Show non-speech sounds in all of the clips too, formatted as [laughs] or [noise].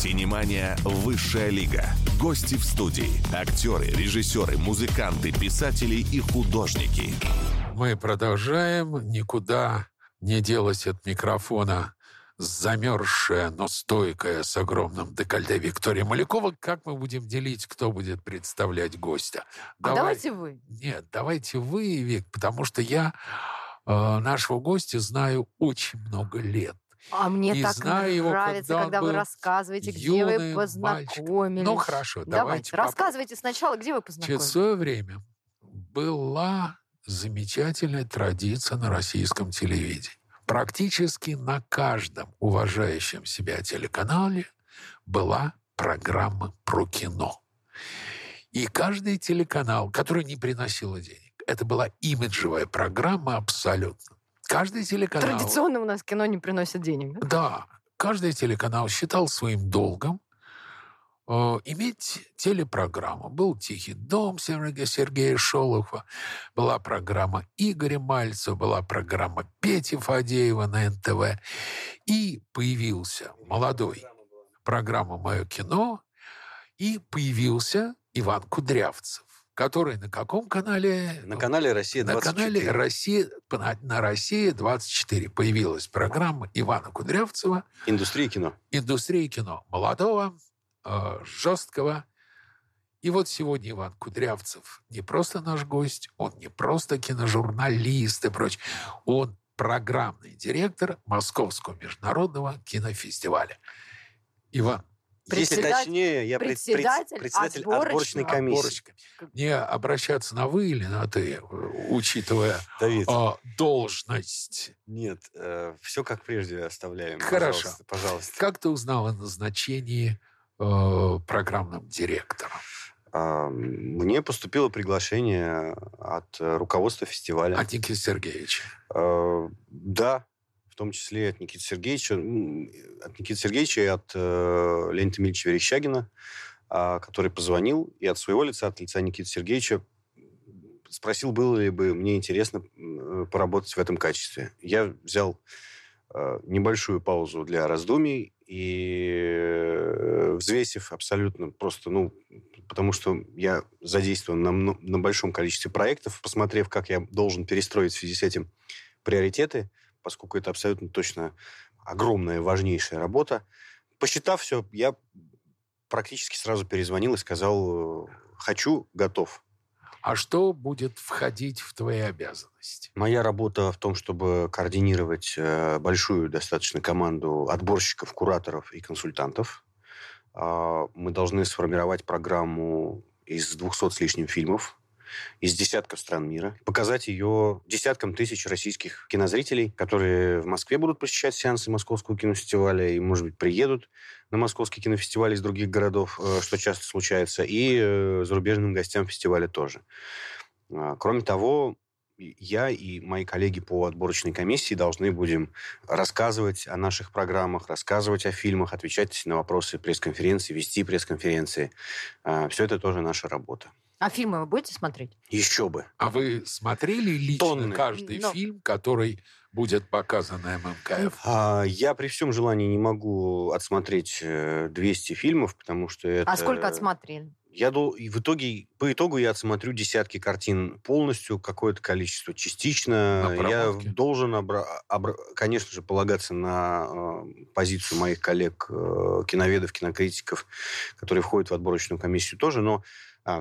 Синемания «Высшая лига». Гости в студии. Актеры, режиссеры, музыканты, писатели и художники. Мы продолжаем. Никуда не делась от микрофона замерзшая, но стойкая, с огромным декольте Виктория Малякова. Как мы будем делить, кто будет представлять гостя? А давайте вы. Нет, давайте вы, Вик, потому что я э, нашего гостя знаю очень много лет. А мне И так знаю его, нравится, когда когда вы рассказываете, где вы познакомились. Ну, хорошо, Давайте, давайте попробуем. рассказывайте сначала, где вы Через познакомились. свое время была замечательная традиция на российском телевидении. Практически на каждом уважающем себя телеканале была программа про кино. И каждый телеканал, который не приносил денег, это была имиджевая программа абсолютно. Каждый телеканал... Традиционно у нас кино не приносит денег. да? Да, каждый телеканал считал своим долгом э, иметь телепрограмму. Был «Тихий дом» Сергея, Сергея Шолохова, была программа Игоря Мальцева, была программа Пети Фадеева на НТВ. И появился молодой программа «Мое кино», и появился Иван Кудрявцев, который на каком канале? На канале «Россия-24». На канале Россия, на, Россия 24 появилась программа Ивана Кудрявцева Индустрия кино. индустрии кино. Молодого, э, жесткого. И вот сегодня Иван Кудрявцев не просто наш гость, он не просто киножурналист и прочее. Он программный директор Московского международного кинофестиваля. Иван, Если точнее, я пред- пред- председатель председатель отборочного- отборочной комиссии. отборочка. Мне обращаться на «вы» или на «ты», э, учитывая Давид, э, должность. нет, все как прежде оставляем. Хорошо. Пожалуйста, пожалуйста. Как ты узнал о назначении э, программным директором? А, Мне поступило приглашение от э, руководства фестиваля. От Никиты Сергеевича. Э, Да, том числе от Никиты Сергеевича, м, от Никиты Сергеевича и от э, Леонида Эмильевича Верещагина, а, который позвонил, и от своего лица, от лица Никиты Сергеевича, спросил, было ли бы мне интересно м, поработать в этом качестве. Я взял э, небольшую паузу для раздумий и, э, взвесив абсолютно просто, ну, потому что я задействован на, на большом количестве проектов, посмотрев, как я должен перестроить в связи с этим приоритеты, поскольку это абсолютно точно огромная, важнейшая работа. Посчитав все, я практически сразу перезвонил и сказал, хочу, готов. А что будет входить в твои обязанности? Моя работа в том, чтобы координировать э, большую достаточно команду отборщиков, кураторов и консультантов. А, Мы должны сформировать программу из 200 с лишним фильмов из десятков стран мира, показать ее десяткам тысяч российских кинозрителей, которые в Москве будут посещать сеансы Московского кинофестиваля и, может быть, приедут на Московский кинофестиваль из других городов, э, что часто случается, и э, зарубежным гостям фестиваля тоже. А, Кроме того, я и мои коллеги по отборочной комиссии должны будем рассказывать о наших программах, рассказывать о фильмах, отвечать на вопросы пресс-конференции, вести пресс-конференции. Все это тоже наша работа. А фильмы вы будете смотреть? Еще бы. А вы смотрели лично Тонны. каждый Но- фильм, который будет показан на ММКФ? А, Я при всем желании не могу отсмотреть э, 200 фильмов, потому что это... А сколько отсмотрели? Я дол- и в итоге, по итогу я отсмотрю десятки картин полностью, какое-то количество частично. Я должен, обра- обра- конечно же, полагаться на э, позицию моих коллег, э, киноведов, кинокритиков, которые входят в отборочную комиссию тоже, но а,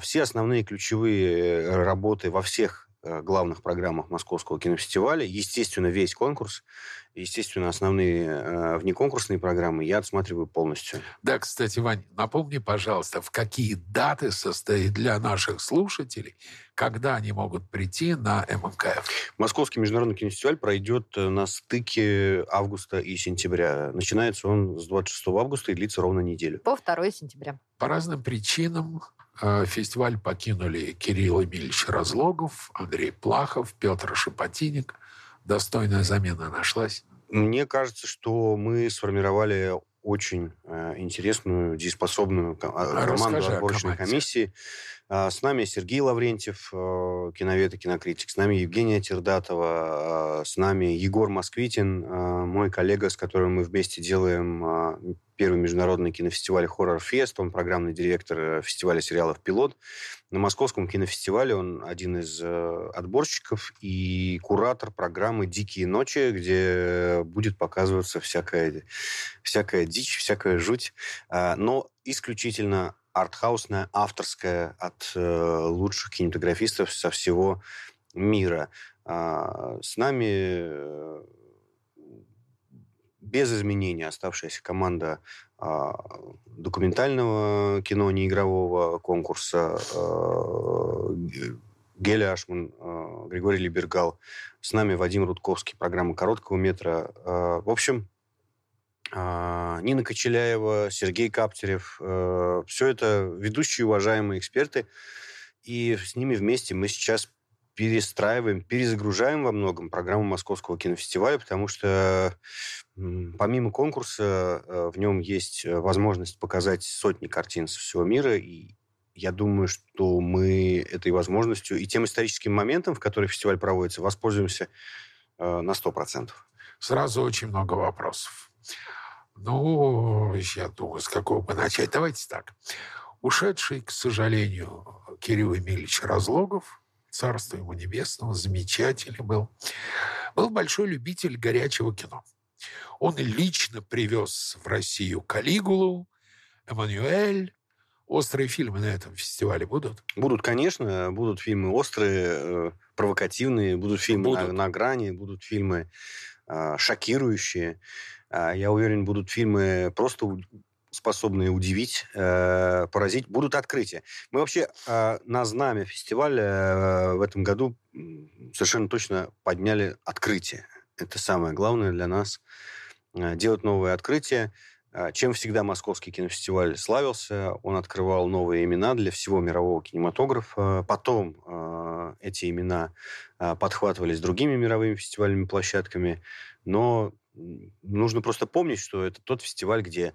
все основные ключевые э, работы во всех э, главных программах Московского кинофестиваля, естественно, весь конкурс, естественно, основные э, внеконкурсные программы я отсматриваю полностью. Да, кстати, Вань, напомни, пожалуйста, в какие даты состоит для наших слушателей, когда они могут прийти на ММКФ? Московский международный кинофестиваль пройдет э, на стыке августа и сентября. Начинается он с 26 августа и длится ровно неделю. По 2 сентября. По разным причинам фестиваль покинули Кирилл Эмильевич Разлогов, Андрей Плахов, Петр Шепотинник. Достойная замена нашлась. Мне кажется, что мы сформировали очень э, интересную, дееспособную ко- а, А команду о отборочной комиссии. А, С нами Сергей Лаврентьев, э, киновед и кинокритик. С нами Евгения Тердатова. э, С нами Егор Москвитин, э, мой коллега, с которым мы вместе делаем э, первый международный кинофестиваль «Хоррор Фест», он программный директор фестиваля сериалов «Пилот». На Московском кинофестивале он один из э, отборщиков и куратор программы «Дикие ночи», где будет показываться всякая, всякая дичь, всякая жуть, а, но исключительно артхаусная, авторская от э, лучших кинематографистов со всего мира. А, с нами без изменений оставшаяся команда документального кино, неигрового конкурса, а, Геля Ашман, а, Григорий Либергал, с нами Вадим Рудковский, программа короткого метра. А, в общем, а, Нина Кочеляева, Сергей Каптерев, а, все это ведущие уважаемые эксперты, и с ними вместе мы сейчас перестраиваем, перезагружаем во многом программу Московского кинофестиваля, потому что помимо конкурса э, в нем есть э, возможность показать сотни картин со всего мира, и я думаю, что мы этой возможностью и тем историческим моментом, в который фестиваль проводится, воспользуемся э, на 100%. Сразу очень много вопросов. Ну, я думаю, с какого бы начать. Давайте так. Ушедший, к сожалению, Кирилл Емельевич Разлогов царство ему небесного, замечательный был, был большой любитель горячего кино. Он лично привез в Россию Калигулу, Эммануэль. Острые фильмы на этом фестивале будут? Будут, конечно. Будут фильмы острые, э, провокативные, будут фильмы будут. На, на грани, будут фильмы э, шокирующие. А, я уверен, будут фильмы просто способные удивить, э, поразить, будут открытия. Мы вообще э, на знамя фестиваля э, в этом году совершенно точно подняли открытие. Это самое главное для нас. Делать новые открытия. Чем всегда Московский кинофестиваль славился, он открывал новые имена для всего мирового кинематографа. Потом эти имена подхватывались другими мировыми фестивальными площадками. Но нужно просто помнить, что это тот фестиваль, где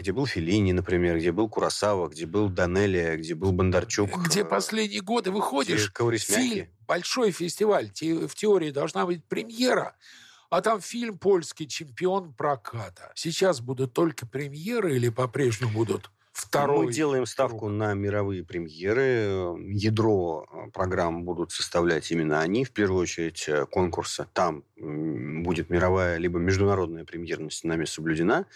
где был Филини, например, где был Курасава, где был Данелия, где был Бондарчук. Где последние годы выходишь, фильм, большой фестиваль, в теории должна быть премьера, а там фильм «Польский чемпион проката». Сейчас будут только премьеры или по-прежнему будут второй? Мы делаем ставку круг. на мировые премьеры. Ядро э, программ будут составлять именно они. В первую очередь э, конкурса. Там будет мировая либо международная премьерность нами соблюдена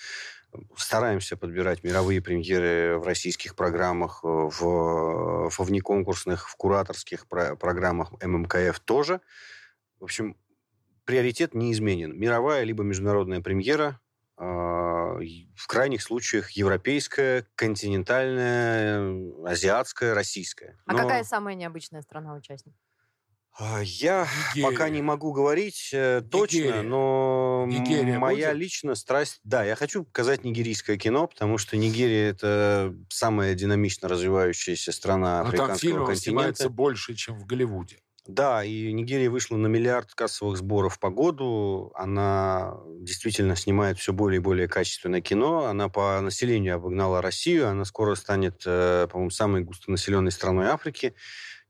стараемся подбирать мировые премьеры в российских программах, э, в, во внеконкурсных, в кураторских про программах ММКФ тоже. В общем, приоритет не изменен. Мировая либо международная премьера, э, в крайних случаях европейская, континентальная, азиатская, российская. А Но... какая самая необычная страна-участник? А, я Нигерия. пока не могу говорить э, точно, Нигерия. но Нигерия моя будет? личная страсть... Да, я хочу показать нигерийское кино, потому что Нигерия – это самая динамично развивающаяся страна но африканского там фильмов континента. снимается больше, чем в Голливуде. Да, и Нигерия вышла на миллиард кассовых сборов по году. Она действительно снимает все более и более качественное кино. Она по населению обогнала Россию. Она скоро станет, э, по-моему, самой густонаселенной страной Африки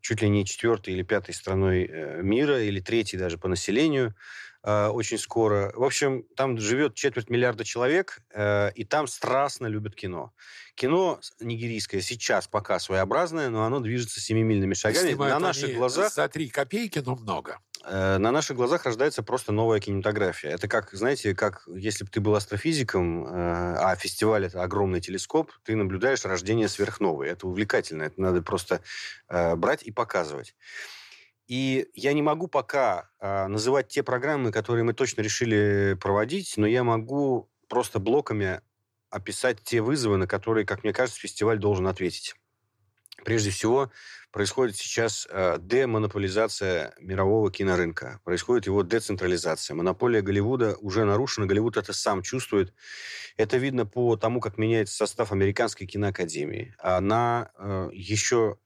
чуть ли не четвертой или пятой страной э, мира, или третьей даже по населению э, очень скоро. В общем, там живет четверть миллиарда человек, э, и там страстно любят кино. Кино нигерийское сейчас пока своеобразное, но оно движется семимильными шагами. На наших глазах... За три копейки, но много. Э, на наших глазах рождается просто новая кинематография. Это как, знаете, как если бы ты был астрофизиком, э, а фестиваль это огромный телескоп, ты наблюдаешь рождение сверхновой. Это увлекательно. Это надо просто э, брать и показывать. И я не могу пока называть те программы, которые мы точно решили проводить, но я могу просто блоками описать те вызовы, на которые, как мне кажется, фестиваль должен ответить. Прежде всего, происходит сейчас э, демонополизация мирового кинорынка, происходит его децентрализация. Монополия Голливуда уже нарушена, Голливуд это сам чувствует. Это видно по тому, как меняется состав американской киноакадемии. Она э, еще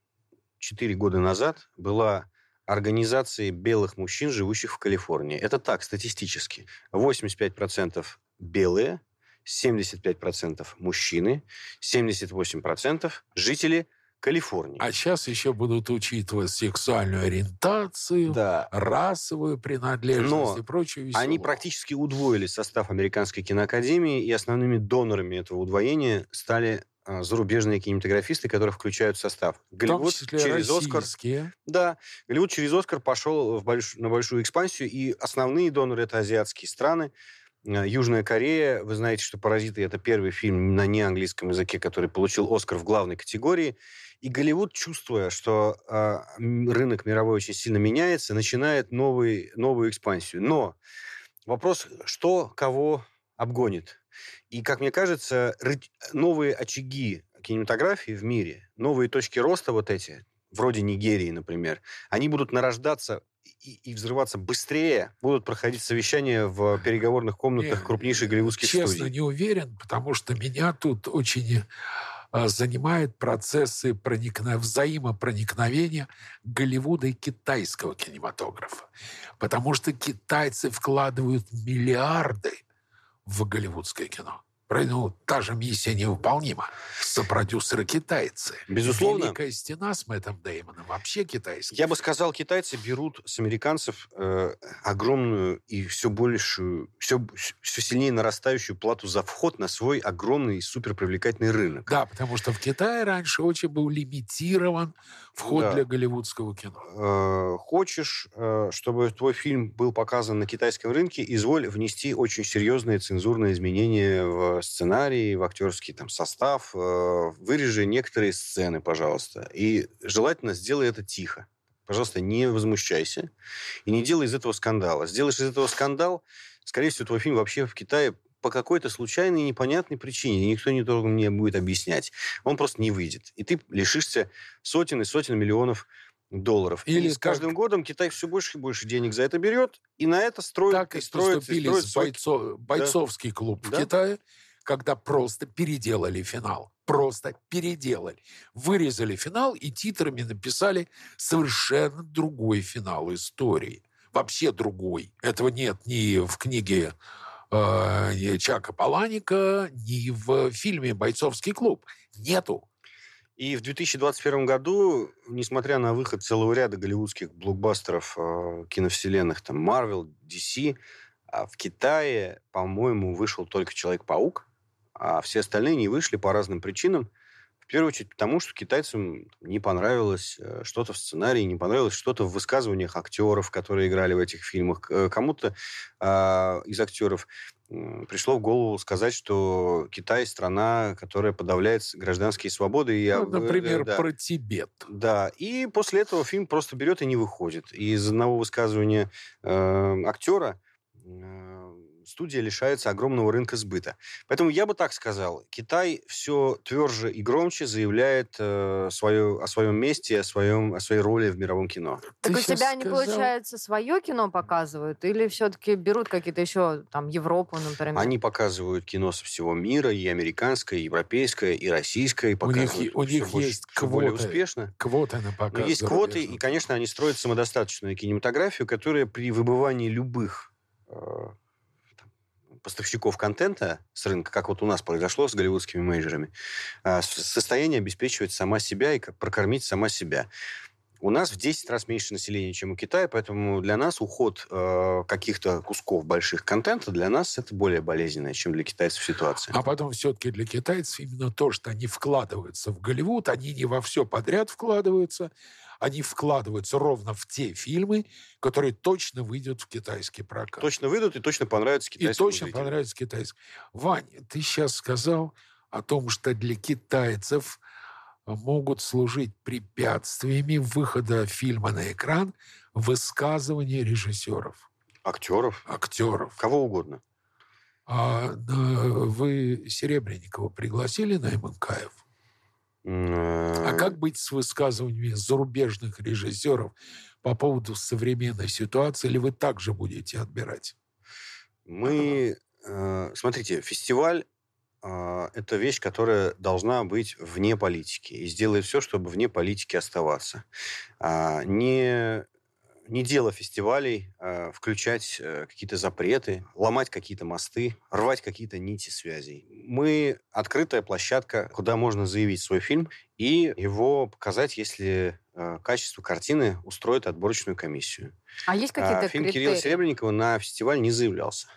4 года назад была организацией белых мужчин, живущих в Калифорнии. Это так, статистически. 85% белые, 75% мужчины, 78% жители Калифорнии. А сейчас еще будут учитывать сексуальную ориентацию, Да. расовую принадлежность Но и прочую Они веселуху. практически удвоили состав Американской киноакадемии, и основными донорами этого удвоения стали а, зарубежные кинематографисты, которые включают в состав. Голливуд через Оскар. российские. Да, Голливуд через Оскар пошел в больш- на большую экспансию, и основные доноры это азиатские страны. Э, Южная Корея, вы знаете, что «Паразиты» — это первый фильм на неанглийском языке, который получил Оскар в главной категории. И Голливуд, чувствуя, что э, рынок мировой очень сильно меняется, начинает новый, новую экспансию. Но вопрос, что кого обгонит? И, как мне кажется, новые очаги кинематографии в мире, новые точки роста вот эти, вроде Нигерии, например, они будут нарождаться и, и взрываться быстрее, будут проходить совещания в переговорных комнатах Не, крупнейших голливудских Честно, студий. не уверен, потому что меня тут очень а, занимают процессы проникна... взаимопроникновения Голливуда и китайского кинематографа. Потому что китайцы вкладывают миллиарды в голливудское кино. Ну, та же миссия невыполнима. Сопродюсеры китайцы. Безусловно. Великая стена с Мэттом Деймоном вообще китайский. Я бы сказал, китайцы берут с американцев э, огромную и все большую, все, все сильнее нарастающую плату за вход на свой огромный и суперпривлекательный рынок. Да, потому что в Китае раньше очень был лимитирован вход Да. для голливудского кино. Э, хочешь, э, чтобы твой фильм был показан на китайском рынке, изволь внести очень серьезные цензурные изменения в сценарий, в актерский там, состав. э, вырежи некоторые сцены, пожалуйста. И желательно сделай это тихо. Пожалуйста, не возмущайся и не делай из этого скандала. Сделаешь из этого скандал, скорее всего, твой фильм вообще в Китае по какой-то случайной непонятной причине, и никто не должен мне будет объяснять, он просто не выйдет. И ты лишишься сотен и сотен миллионов долларов. Или и с каждым годом Китай все больше и больше денег за это берет, и на это строит, Так и строит, поступили строит с бойцовский клуб в Да. Китае, когда просто переделали финал. Просто переделали. Вырезали финал и титрами написали совершенно другой финал истории. Вообще другой. Этого нет ни в книге э, Чака Паланика, ни в фильме «Бойцовский клуб». Нету. И в 2021 году, несмотря на выход целого ряда голливудских блокбастеров э, киновселенных, там, Marvel, DC, а в Китае, по-моему, вышел только Человек-паук, а все остальные не вышли по разным причинам. В первую очередь потому, что китайцам не понравилось э, что-то в сценарии, не понравилось что-то в высказываниях актеров, которые играли в этих фильмах. Э, Кому-то а, из актеров пришло в голову сказать, что Китай страна, которая подавляет гражданские свободы. И, Ну, например, э, да. про Тибет. Да, и после этого фильм просто берет и не выходит. И из одного высказывания э, актера э, студия лишается огромного рынка сбыта. Поэтому я бы так сказал, Китай все тверже и громче заявляет э, свое, о своем месте, о, своем, о своей роли в мировом кино. Так Ты у себя щас они, сказал- получается, свое кино показывают? Или все-таки берут какие-то еще, там, Европу, например? Они показывают кино со всего мира, и американское, и европейское, и российское, и У них показывают у них больше- есть всё более квоты. успешно. Квоты на показ Но есть квоты, и, конечно, они строят самодостаточную кинематографию, которая при выбывании любых э, поставщиков контента с рынка, как вот у нас произошло с голливудскими мейджерами, э, в состоянии обеспечивать сама себя и прокормить сама себя. У нас в 10 раз меньше населения, чем у Китая, поэтому для нас уход э, каких-то кусков больших контента для нас это более болезненная, чем для китайцев ситуация. А потом все-таки для китайцев именно то, что они вкладываются в Голливуд, они не во все подряд вкладываются, они вкладываются ровно в те фильмы, которые точно выйдут в китайский прокат. Точно выйдут и точно понравятся И китайскому точно зрителю. понравится китайский. Вань, ты сейчас сказал о том, что для китайцев могут служить препятствиями выхода фильма на экран высказывания режиссеров, Актеров, актеров. кого угодно. А на- вы Серебренникова пригласили на МНКФ? А А как быть с высказываниями зарубежных режиссеров по поводу современной ситуации, или вы также будете отбирать? Мы, э, смотрите, фестиваль э, это вещь, которая должна быть вне политики и сделает все, чтобы вне политики оставаться. А, не не дело фестивалей э, включать э, какие-то запреты, ломать какие-то мосты, рвать какие-то нити связей. Мы открытая площадка, куда можно заявить свой фильм и его показать, если э, качество картины устроит отборочную комиссию. А есть какие-то А, фильм критерии? Кирилла Серебренникова на фестиваль не заявлялся.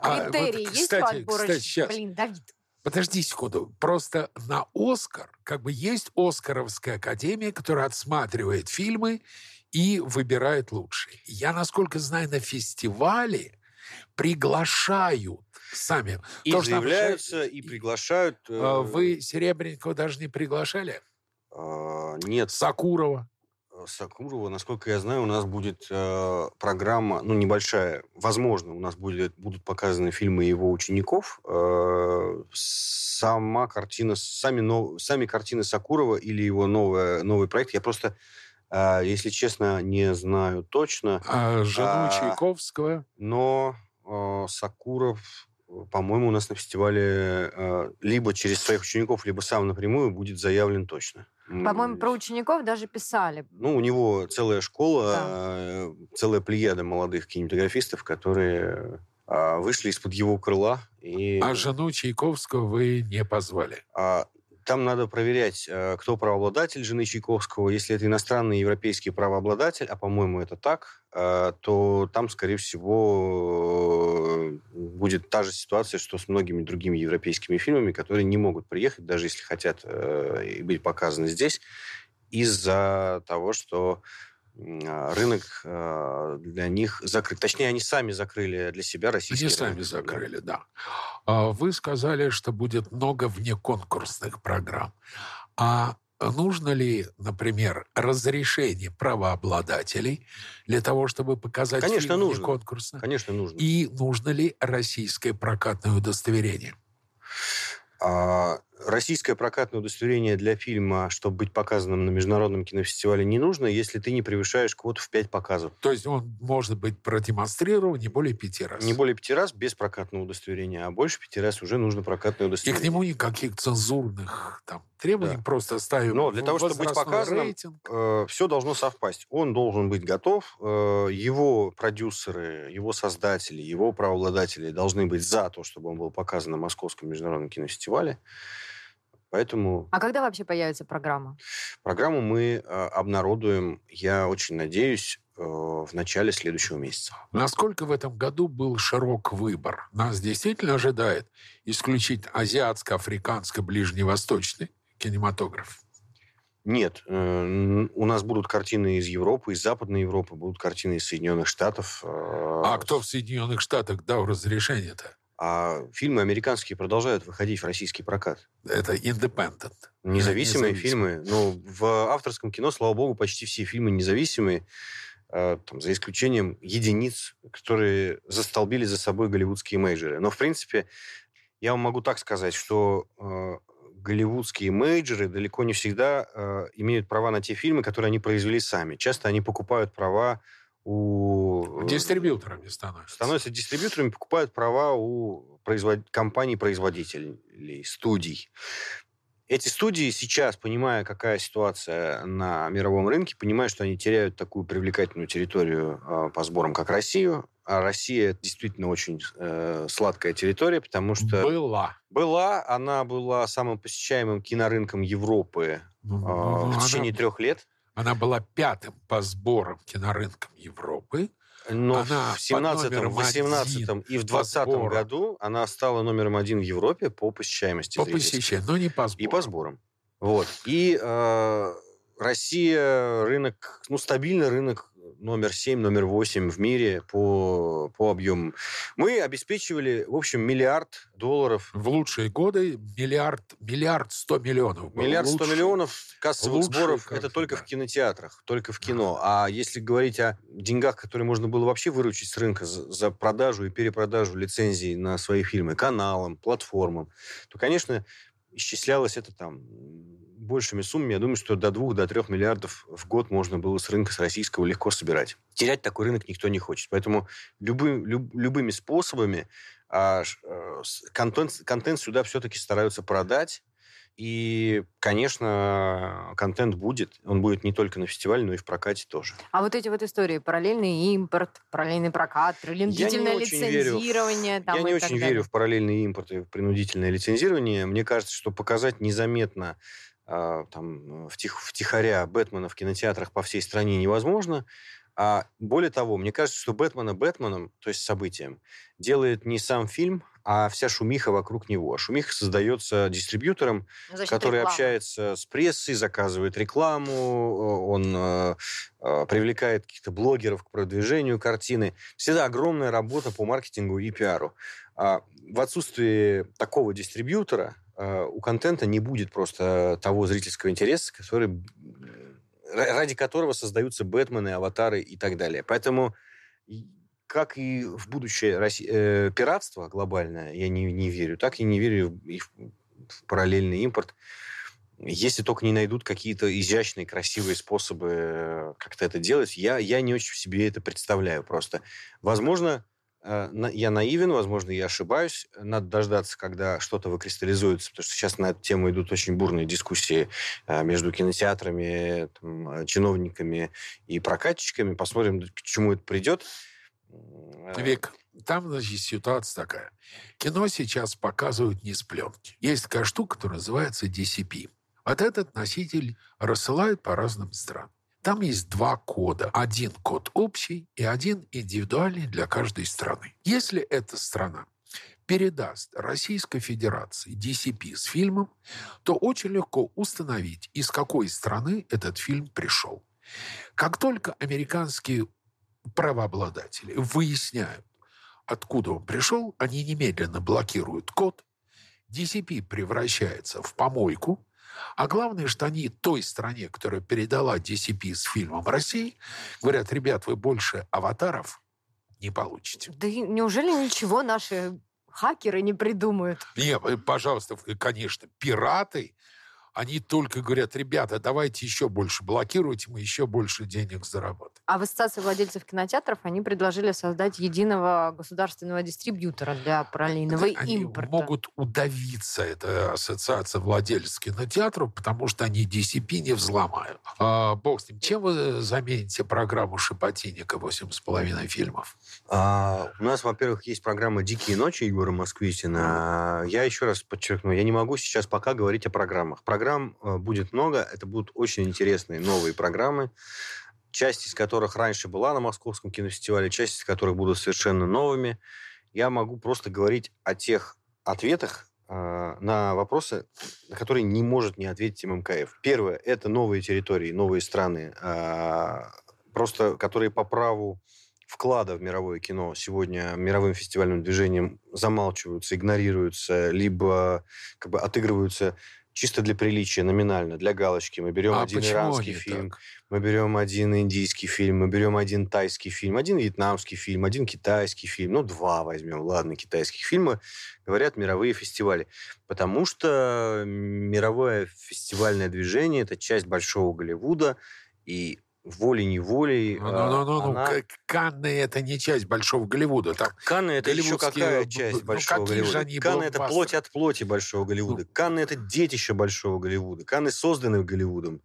А, вот, Критерии есть кстати, по отборочным? кстати, щас. Блин, Давид. Подожди секунду. Просто на Оскар как бы есть Оскаровская академия, которая отсматривает фильмы и выбирает лучшие. Я, насколько знаю, на фестивале приглашают сами. И То, что заявляются, же- и приглашают. э, А Вы Серебренникова даже не приглашали? э, нет, Сакурова? Сакурова, насколько я знаю, у нас будет э, программа, ну, небольшая, возможно, у нас будет, будут показаны фильмы его учеников. Э, сама картина, сами, нов- сами картины Сакурова или его новое, новый проект, я просто, э, если честно, не знаю точно, А жену А. Чайковского? но э, Сакуров, по-моему, у нас на фестивале э, либо через своих учеников, либо сам напрямую будет заявлен точно. По-моему, про учеников даже писали. ну, у него целая школа, Да. э, целая плеяда молодых кинематографистов, которые а, вышли из-под его крыла. И, А жену Чайковского вы не позвали? а, там надо проверять, э, кто правообладатель жены Чайковского. Если это иностранный европейский правообладатель, а, по-моему, это так, э, то там, скорее всего, э, будет та же ситуация, что с многими другими европейскими фильмами, которые не могут приехать, даже если хотят и быть показаны здесь, из-за того, что рынок э, для них закрыт. Точнее, они сами закрыли для себя российский Они рынок. сами закрыли, да. А Вы сказали, что будет много внеконкурсных программ. А нужно ли, например, разрешение правообладателей для того, чтобы показать Конечно, фильм нужно. внеконкурсно? Конечно, нужно. И нужно ли российское прокатное удостоверение? А, российское прокатное удостоверение для фильма, чтобы быть показанным на международном кинофестивале, не нужно, если ты не превышаешь квоту в 5 показов. То есть он может быть продемонстрирован не более пяти раз. Не более пяти раз без прокатного удостоверения, а больше пяти раз уже нужно прокатное И удостоверение. к нему никаких цензурных там, требований, Да. просто ставим Но для того, чтобы быть показанным, рейтинг. все должно совпасть. Он должен быть готов, э, его продюсеры, его создатели, его правообладатели должны быть за то, чтобы он был показан на Московском международном кинофестивале. Поэтому А когда вообще появится программа? программу мы э, обнародуем, я очень надеюсь, э, в начале следующего месяца. Насколько в этом году был широк выбор? Нас действительно ожидает исключительно азиатско-африканско-ближневосточный кинематограф. Нет, э, у нас будут картины из Европы, из Западной Европы, будут картины из Соединенных Штатов. э, А кто в Соединенных Штатах дал разрешение-то? А фильмы американские продолжают выходить в российский прокат. Это independent. Независимые Независимые. фильмы. Ну, в авторском кино, слава богу, почти все фильмы независимые, э, там, за исключением единиц, которые застолбили за собой голливудские мейджеры. Но, в принципе, я вам могу так сказать, что э, голливудские мейджеры далеко не всегда э, имеют права на те фильмы, которые они произвели сами. Часто они покупают права у... э, Дистрибьюторами становятся. становятся дистрибьюторами, покупают права у производ... компаний-производителей, студий. Эти студии сейчас, понимая, какая ситуация на мировом рынке, понимают, что они теряют такую привлекательную территорию э, по сборам, как Россию. А Россия это действительно очень э, сладкая территория, потому что Была. была, она была самым посещаемым кинорынком Европы Ну, э, ну, в она- течение трех лет. Она была пятым по сборам кинорынком Европы. Но Она в под 17 номером 18 и в по 20 сборам. году она стала номером один в Европе по посещаемости По посещению, но не по сборам. И по сборам. Вот. И э, Россия рынок, ну, стабильный рынок номер 7, номер 8 в мире по, по объемам. Мы обеспечивали, в общем, миллиард долларов. В лучшие годы миллиард, миллиард сто миллионов. Миллиард сто миллионов кассовых лучшие сборов это только да. в кинотеатрах, только в кино. А если говорить о деньгах, которые можно было вообще выручить с рынка за, за продажу и перепродажу лицензий на свои фильмы каналам, платформам, то, конечно, исчислялось это там большими суммами. Я думаю, что до 2 до 3 миллиардов в год можно было с рынка, с российского легко собирать. Терять такой рынок никто не хочет. Поэтому любым, люб- любыми способами а, с- контент, контент сюда все-таки стараются продать. И, конечно, контент будет. Он будет не только на фестивале, но и в прокате тоже. А вот эти вот истории, параллельный импорт, параллельный прокат, принудительное лицензирование. Верю, там, я не очень далее. верю в параллельный импорт и в принудительное лицензирование. Мне кажется, что показать незаметно а, там, втих, втихаря Бэтмена в кинотеатрах по всей стране невозможно. А более того, мне кажется, что Бэтмена Бэтменом, то есть событием, делает не сам фильм, а вся шумиха вокруг него. Шумиха создается дистрибьютором, Значит, который реклама. общается с прессой, заказывает рекламу, он э, э, привлекает каких-то блогеров к продвижению картины. Всегда огромная работа по маркетингу и пиару. А в отсутствии такого дистрибьютора э, у контента не будет просто того зрительского интереса, который ради которого создаются Бэтмены, аватары и так далее. Поэтому как и в будущее Росси... э, пиратство глобальное, я не, не верю, так и не верю и в, в параллельный импорт. Если только не найдут какие-то изящные, красивые способы э, как-то это делать, я, я не очень себе это представляю просто. Возможно, э, я наивен, возможно, я ошибаюсь. Надо дождаться, когда что-то выкристаллизуется, потому что сейчас на эту тему идут очень бурные дискуссии э, между кинотеатрами, там, чиновниками и прокатчиками. Посмотрим, к чему это придет. Э, Вик, там, значит, ситуация такая. Кино сейчас показывают не с пленки. Есть такая штука, которая называется DCP. Вот этот носитель рассылают по разным странам. Там есть два кода. Один код общий и один индивидуальный для каждой страны. Если эта страна передаст Российской Федерации DCP с фильмом, то очень легко установить, из какой страны этот фильм пришел. Как только американские правообладатели выясняют, откуда он пришел, они немедленно блокируют код, DCP превращается в помойку, а главное, что они той стране, которая передала DCP с фильмом России, говорят, ребят, вы больше аватаров не получите. Да неужели ничего наши хакеры не придумают? Нет, э, пожалуйста, конечно, пираты они только говорят, ребята, давайте еще больше блокируйте, мы еще больше денег заработаем. А в Ассоциации владельцев кинотеатров они предложили создать единого государственного дистрибьютора для параллельного это импорта. Они могут удавиться, эта Ассоциация владельцев кинотеатров, потому что они DCP не взломают. А, бог с ним. Чем вы замените программу Шипотинника «8,5 фильмов»? А, у нас, во-первых, есть программа «Дикие ночи» Егора Москвитина. Я еще раз подчеркну, я не могу сейчас пока говорить о программах программ э, будет много. Это будут очень интересные новые программы, часть из которых раньше была на Московском кинофестивале, часть из которых будут совершенно новыми. Я могу просто говорить о тех ответах э, на вопросы, на которые не может не ответить ММКФ. Первое – это новые территории, новые страны, э, просто которые по праву вклада в мировое кино сегодня мировым фестивальным движением замалчиваются, игнорируются, либо как бы отыгрываются чисто для приличия, номинально, для галочки. Мы берем а один иранский фильм, так? мы берем один индийский фильм, мы берем один тайский фильм, один вьетнамский фильм, один китайский фильм, ну, два возьмем, ладно, китайских фильма, говорят мировые фестивали. Потому что мировое фестивальное движение – это часть большого Голливуда, и волей-неволей. Ну, ну, ну, ну, она... Канны это не часть Большого Голливуда. Там Канны это еще какая часть ну, Большого Голливуда? Канны это плоть от плоти Большого Голливуда. Ну... Канны это детище Большого Голливуда. Канны созданы Голливудом.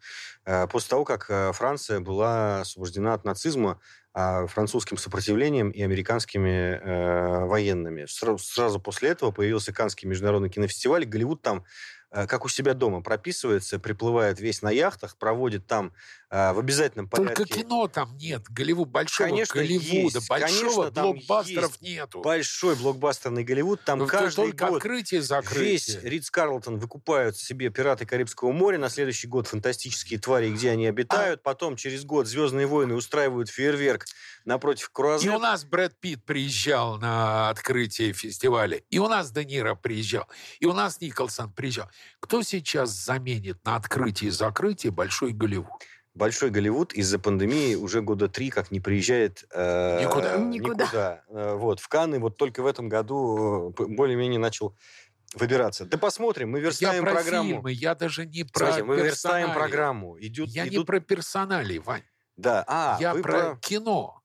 Э, после того, как э, Франция была освобождена от нацизма, а, французским сопротивлением и американскими э, военными. Сразу, сразу после этого появился Каннский международный кинофестиваль. Голливуд там как у себя дома прописывается, приплывает весь на яхтах, проводит там в обязательном порядке. Только кино там нет, Голливуд, большого конечно, Голливуда, есть. большого конечно, блокбастеров нету. Большой блокбастерный Голливуд, там Но ну, каждый только год открытие, закрытие. весь Ридс Карлтон выкупают себе «Пираты Карибского моря», на следующий год «Фантастические твари», где они обитают, а... потом через год «Звездные войны» устраивают фейерверк напротив Круазет. И у нас Брэд Питт приезжал на открытие фестиваля, и у нас Де Ниро приезжал, и у нас Николсон приезжал. Кто сейчас заменит на открытии и закрытии Большой Голливуд? Большой Голливуд из-за пандемии уже года три как не приезжает э, никуда. никуда. никуда. Э, вот, в Канны вот только в этом году э, более-менее начал выбираться. Да посмотрим, мы верстаем я про программу. Фильмы, я даже не про Смотрите, мы верстаем программу. Идут, я идут... не про персонали, Вань. Да, а, я про, про кино.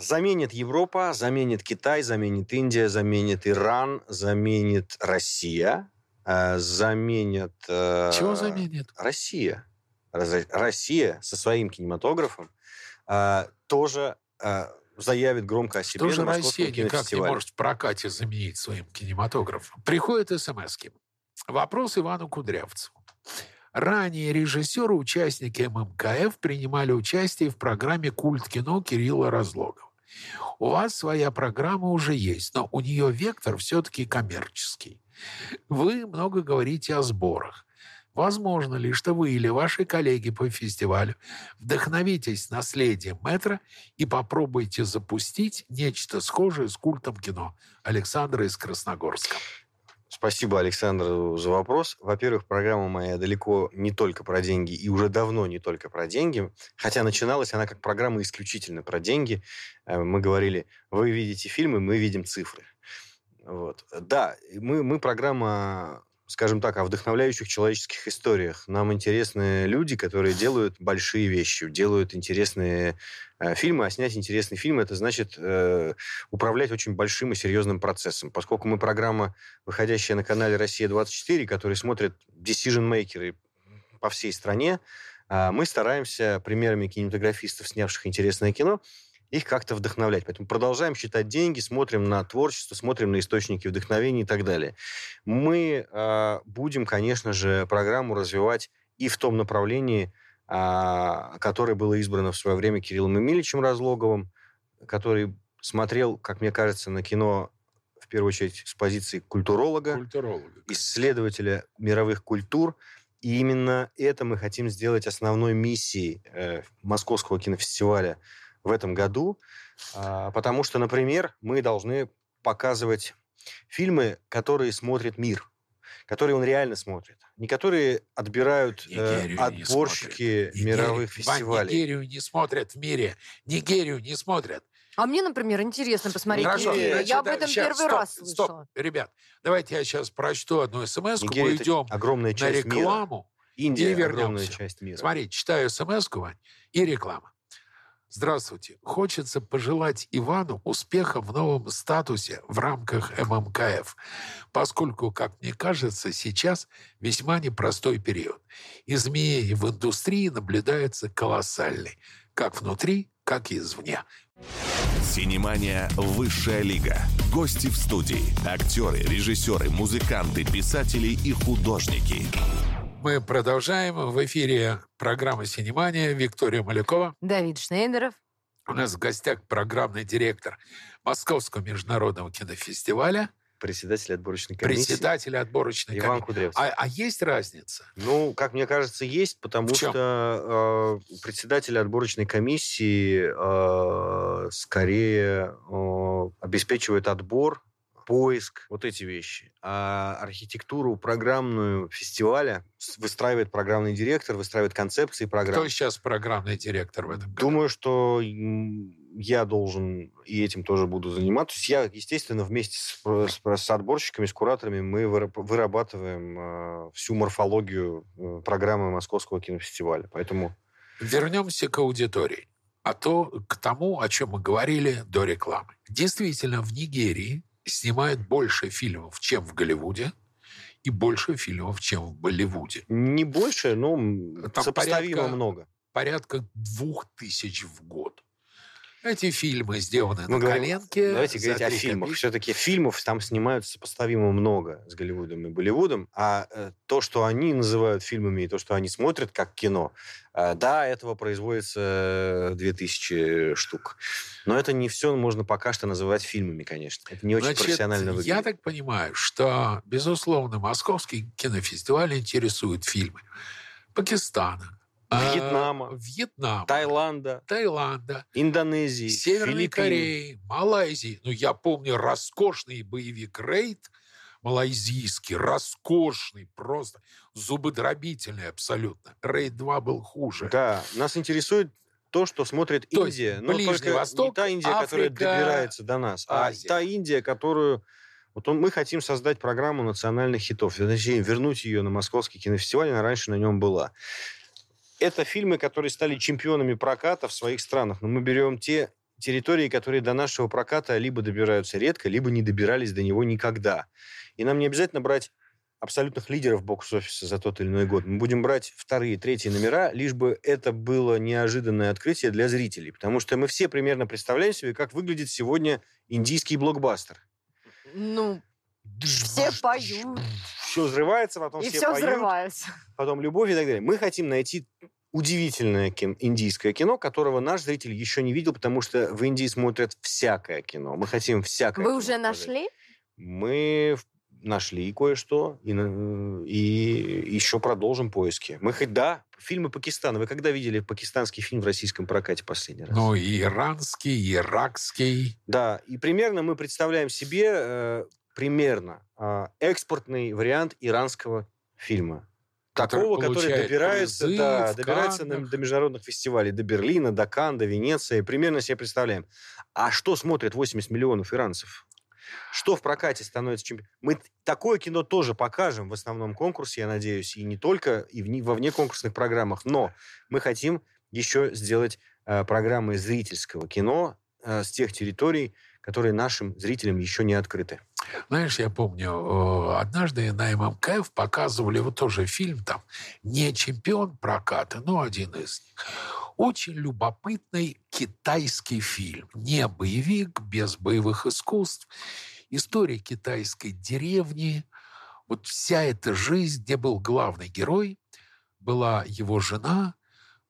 Заменит Европа, заменит Китай, заменит Индия, заменит Иран, заменит Россия. э, заменят... э, Чего заменит? Россия. Россия со своим кинематографом э, тоже э, заявит громко о себе Что же Россия никак не может в прокате заменить своим кинематографом? Приходят смс -ки. Вопрос Ивану Кудрявцеву. Ранее режиссеры, участники ММКФ принимали участие в программе «Культ кино» Кирилла Разлогова. У вас своя программа уже есть, но у нее вектор все-таки коммерческий. Вы много говорите о сборах. Возможно ли, что вы или ваши коллеги по фестивалю вдохновитесь наследием метра и попробуйте запустить нечто схожее с культом кино Александра из Красногорска? Спасибо, Александр, за вопрос. Во-первых, программа моя далеко не только про деньги, и уже давно не только про деньги. Хотя начиналась она как программа исключительно про деньги. Э, Мы говорили, вы видите фильмы, мы видим цифры. Вот. Да, мы, мы программа, скажем так, о вдохновляющих человеческих историях. Нам интересны люди, которые делают большие вещи, делают интересные э, фильмы, а снять интересный фильм, это значит э, управлять очень большим и серьезным процессом. Поскольку мы программа, выходящая на канале «Россия-24», который смотрят decision-мейкеры по всей стране, а, мы стараемся примерами кинематографистов, снявших интересное кино, их как-то вдохновлять. Поэтому продолжаем считать деньги, смотрим на творчество, смотрим на источники вдохновения и так далее. Мы э, будем, конечно же, программу развивать и в том направлении, а, которое было избрано в свое время Кириллом Эмильевичем Разлоговым, который смотрел, как мне кажется, на кино в первую очередь с позиции культуролога, Культуролога. исследователя мировых культур. И именно это мы хотим сделать основной миссией э, Московского кинофестиваля в этом году. А, потому что, например, мы должны показывать фильмы, которые смотрит мир, которые он реально смотрит. Не которые отбирают э, Нигерию не отборщики смотрят. мировых Нигерию- фестивалей. Нигерию не смотрят в мире. Нигерию не смотрят. А мне, например, интересно посмотреть. Хорошо, Нигерию. значит, Я об этом щас, первый стоп, раз Стоп, слышала. ребят, давайте я сейчас прочту одну смс мы идем огромная на часть мира. рекламу. Индия и огромная вернемся. часть мира. Смотри, читаю смс Вань, и реклама. Здравствуйте. Хочется пожелать Ивану успеха в новом статусе в рамках ММКФ, поскольку, как мне кажется, сейчас весьма непростой период. Изменения в индустрии наблюдается колоссальный, как внутри, как и извне. Синемания «Высшая лига». Гости в студии. Актеры, режиссеры, музыканты, писатели и художники. Мы продолжаем. В эфире программа «Синемания» Виктория Малякова. Давид Шнейдеров. У нас в гостях программный директор Московского международного кинофестиваля, Председатель отборочной комиссии председатель отборочной Иван комиссии. Кудрявцев. А, а есть разница? Ну, как мне кажется, есть, потому что э, председатель отборочной комиссии э, скорее э, обеспечивает отбор, поиск, вот эти вещи. А архитектуру программную фестиваля выстраивает программный директор, выстраивает концепции программ. Кто сейчас программный директор в этом году? Думаю, что я должен и этим тоже буду заниматься. То есть я, естественно, вместе с, с- с отборщиками, с кураторами мы выраб- вырабатываем э, всю морфологию э, программы Московского кинофестиваля. Поэтому Вернемся к аудитории. А то к тому, о чем мы говорили до рекламы. Действительно, в Нигерии снимают больше фильмов, чем в Голливуде, и больше фильмов, чем в Болливуде. не больше, но Там сопоставимо порядка- много. Порядка двух тысяч в год. Эти фильмы сделаны Мы на говорим- коленке. Давайте говорить о фильмах. копейки. Все-таки фильмов там снимают сопоставимо много с Голливудом и Болливудом. А э, то, что они называют фильмами, и то, что они смотрят как кино, э, да, этого производится э, 2000 штук. Но это не все можно пока что называть фильмами, конечно. Это не очень Значит, профессионально выглядит. Я так понимаю, что, безусловно, Московский кинофестиваль интересует фильмы Пакистана, а, Вьетнама. Вьетнама, Таиланда, Таиланда, Индонезии, Северной Филиппин. Кореи, Малайзии. Ну, я помню роскошный боевик «Рейд», малайзийский, роскошный, просто зубодробительный абсолютно. «Рейд 2» был хуже. Да, нас интересует то, что смотрит То есть Индия. Но Ближний Восток, не та Индия, которая Африка, добирается до нас, а Азия. та Индия, которую... Вот он, мы хотим создать программу национальных хитов. Точнее, вернуть ее на Московский кинофестиваль, она раньше на нем была. Это фильмы, которые стали чемпионами проката в своих странах. Но мы берем те территории, которые до нашего проката либо добираются редко, либо не добирались до него никогда. И нам не обязательно брать абсолютных лидеров бокс-офиса за тот или иной год. Мы будем брать вторые, третьи номера, лишь бы это было неожиданное открытие для зрителей. Потому что мы все примерно представляем себе, как выглядит сегодня индийский блокбастер. Ну, все поют. Все взрывается, потом И все, все поют, взрывается. потом любовь и так далее. Мы хотим найти удивительное кин- индийское кино, которого наш зритель еще не видел, потому что в Индии смотрят всякое кино. Мы хотим всякое Вы кино уже показать. нашли? Мы нашли кое-что и, и еще продолжим поиски. Мы хоть да, фильмы Пакистана. Вы когда видели пакистанский фильм в российском прокате последний раз? Ну, иранский, иракский. Да, и примерно мы представляем себе э, примерно э, экспортный вариант иранского фильма. Который Такого, который добирается, призы да, в добирается на- до международных фестивалей, до Берлина, до Кан, до Венеции. Примерно себе представляем. А что смотрят 80 миллионов иранцев? Что в прокате становится чемпионом? Мы такое кино тоже покажем в основном конкурсе, я надеюсь, и не только, и вне- во внеконкурсных программах, но мы хотим еще сделать э, программы зрительского кино э, с тех территорий, которые нашим зрителям еще не открыты. Знаешь, я помню, э, однажды на ММКФ показывали вот тоже фильм там «Не чемпион проката», но один из них. Очень любопытный китайский фильм. Не боевик, без боевых искусств. История китайской деревни. Вот вся эта жизнь, где был главный герой, была его жена,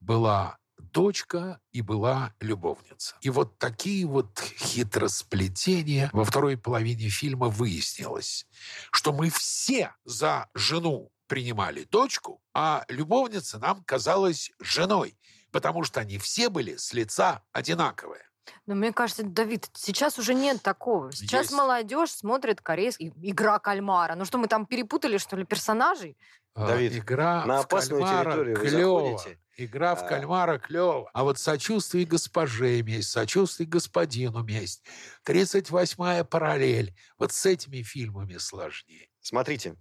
была дочка и была любовница. И вот такие вот хитросплетения во второй половине фильма выяснилось, что мы все за жену принимали дочку, а любовница нам казалась женой, потому что они все были с лица одинаковые. Но мне кажется, Давид, сейчас уже нет такого. Сейчас Есть. молодежь смотрит корейский игра кальмара. Ну что, мы там перепутали, что ли, персонажей? А, Давид, Игра на в опасную кальмара территорию вы клёво. заходите. Игра в А. кальмара клево. А вот сочувствие госпоже месть, сочувствие господину месть, 38-я параллель. Вот с этими фильмами сложнее. Смотрите,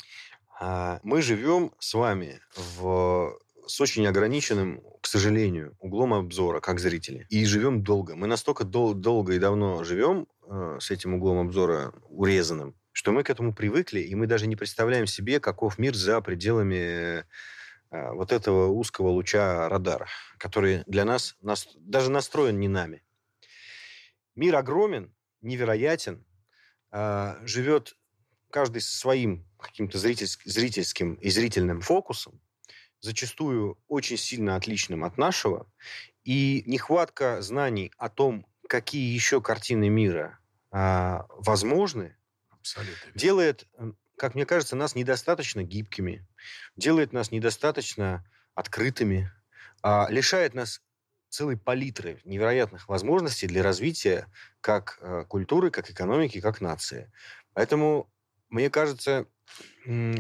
а, мы живем с вами в, с очень ограниченным, к сожалению, углом обзора, как зрители. И живем долго. Мы настолько дол- долго и давно живем э, с этим углом обзора урезанным, что мы к этому привыкли, и мы даже не представляем себе, каков мир за пределами вот этого узкого луча радара, который для нас, нас даже настроен не нами. Мир огромен, невероятен, а, живет каждый со своим каким-то зрительс- зрительским и зрительным фокусом, зачастую очень сильно отличным от нашего, и нехватка знаний о том, какие еще картины мира а, возможны, Абсолютно. делает, как мне кажется, нас недостаточно гибкими, делает нас недостаточно открытыми, а, лишает нас целой палитры невероятных возможностей для развития как э, культуры, как экономики, как нации. Поэтому мне кажется,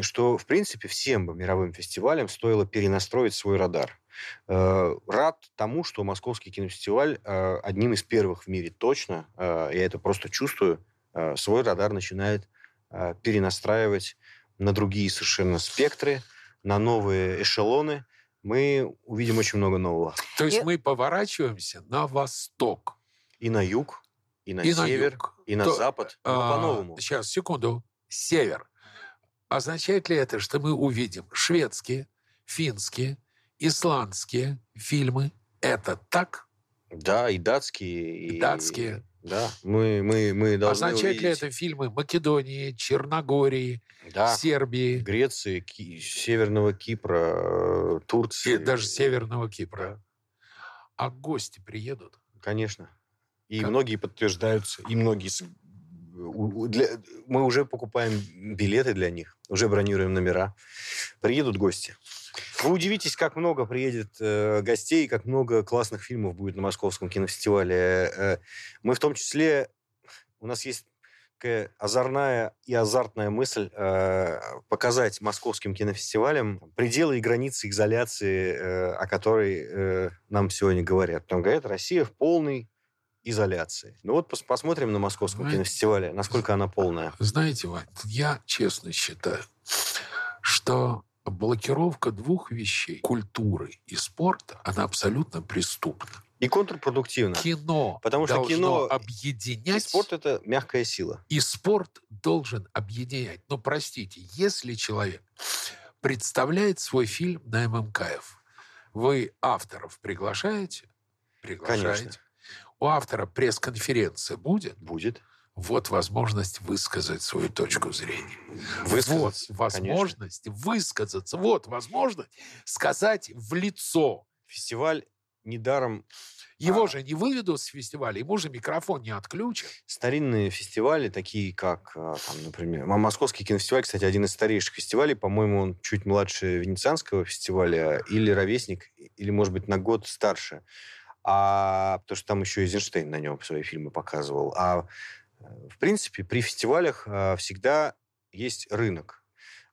что, в принципе, всем бы мировым фестивалям стоило перенастроить свой радар. Э, Рад тому, что Московский кинофестиваль э, одним из первых в мире точно, я это просто чувствую, свой радар начинает перенастраивать на другие совершенно спектры, на новые эшелоны. Мы увидим очень много нового. То есть И- мы поворачиваемся на восток. И на юг, и на и на север, юг. и на То- запад, но А, по-новому. Сейчас, секунду. Север. Означает ли это, что мы увидим шведские, финские, исландские фильмы? Это так? Да, и датские. И датские. Да, мы, мы, мы должны Означает ли увидеть. это фильмы Македонии, Черногории, Да, Сербии Греции, Ки- Северного Кипра, э, Турции. и даже Северного Кипра? А гости приедут? Конечно. И Как? многие подтверждаются, и многие... для- Мы уже покупаем билеты для них, уже бронируем номера. Приедут гости. Вы удивитесь, как много приедет э, гостей, как много классных фильмов будет на Московском кинофестивале. Э, мы в том числе... У нас есть такая озорная и азартная мысль э, показать московским кинофестивалям пределы и границы изоляции, э, о которой э, нам сегодня говорят. Там говорят, Россия в полной изоляции. Ну вот пос- посмотрим на Московском Знаете, кинофестивале, насколько она полная. Знаете, Вань, я честно считаю, что блокировка двух вещей, культуры и спорта, она абсолютно преступна. И контрпродуктивно. Кино Потому что кино- И объединять. спорт – это мягкая сила. И спорт должен объединять. Но простите, если человек представляет свой фильм на ММКФ, вы авторов приглашаете? Приглашаете. Конечно. У автора пресс-конференция будет? Будет. Вот возможность высказать свою точку зрения. Высказаться, вот возможность высказаться. Вот возможность сказать в лицо. Фестиваль недаром Его А. же не выведут с фестиваля, ему же микрофон не отключат. старинные фестивали, такие как, а, там, например, Московский кинофестиваль, кстати, один из старейших фестивалей, по-моему, он чуть младше Венецианского фестиваля, или ровесник, или, может быть, на год старше. А, потому что там еще Эйзенштейн на нем свои фильмы показывал. А, э, в принципе, при фестивалях а, всегда есть рынок.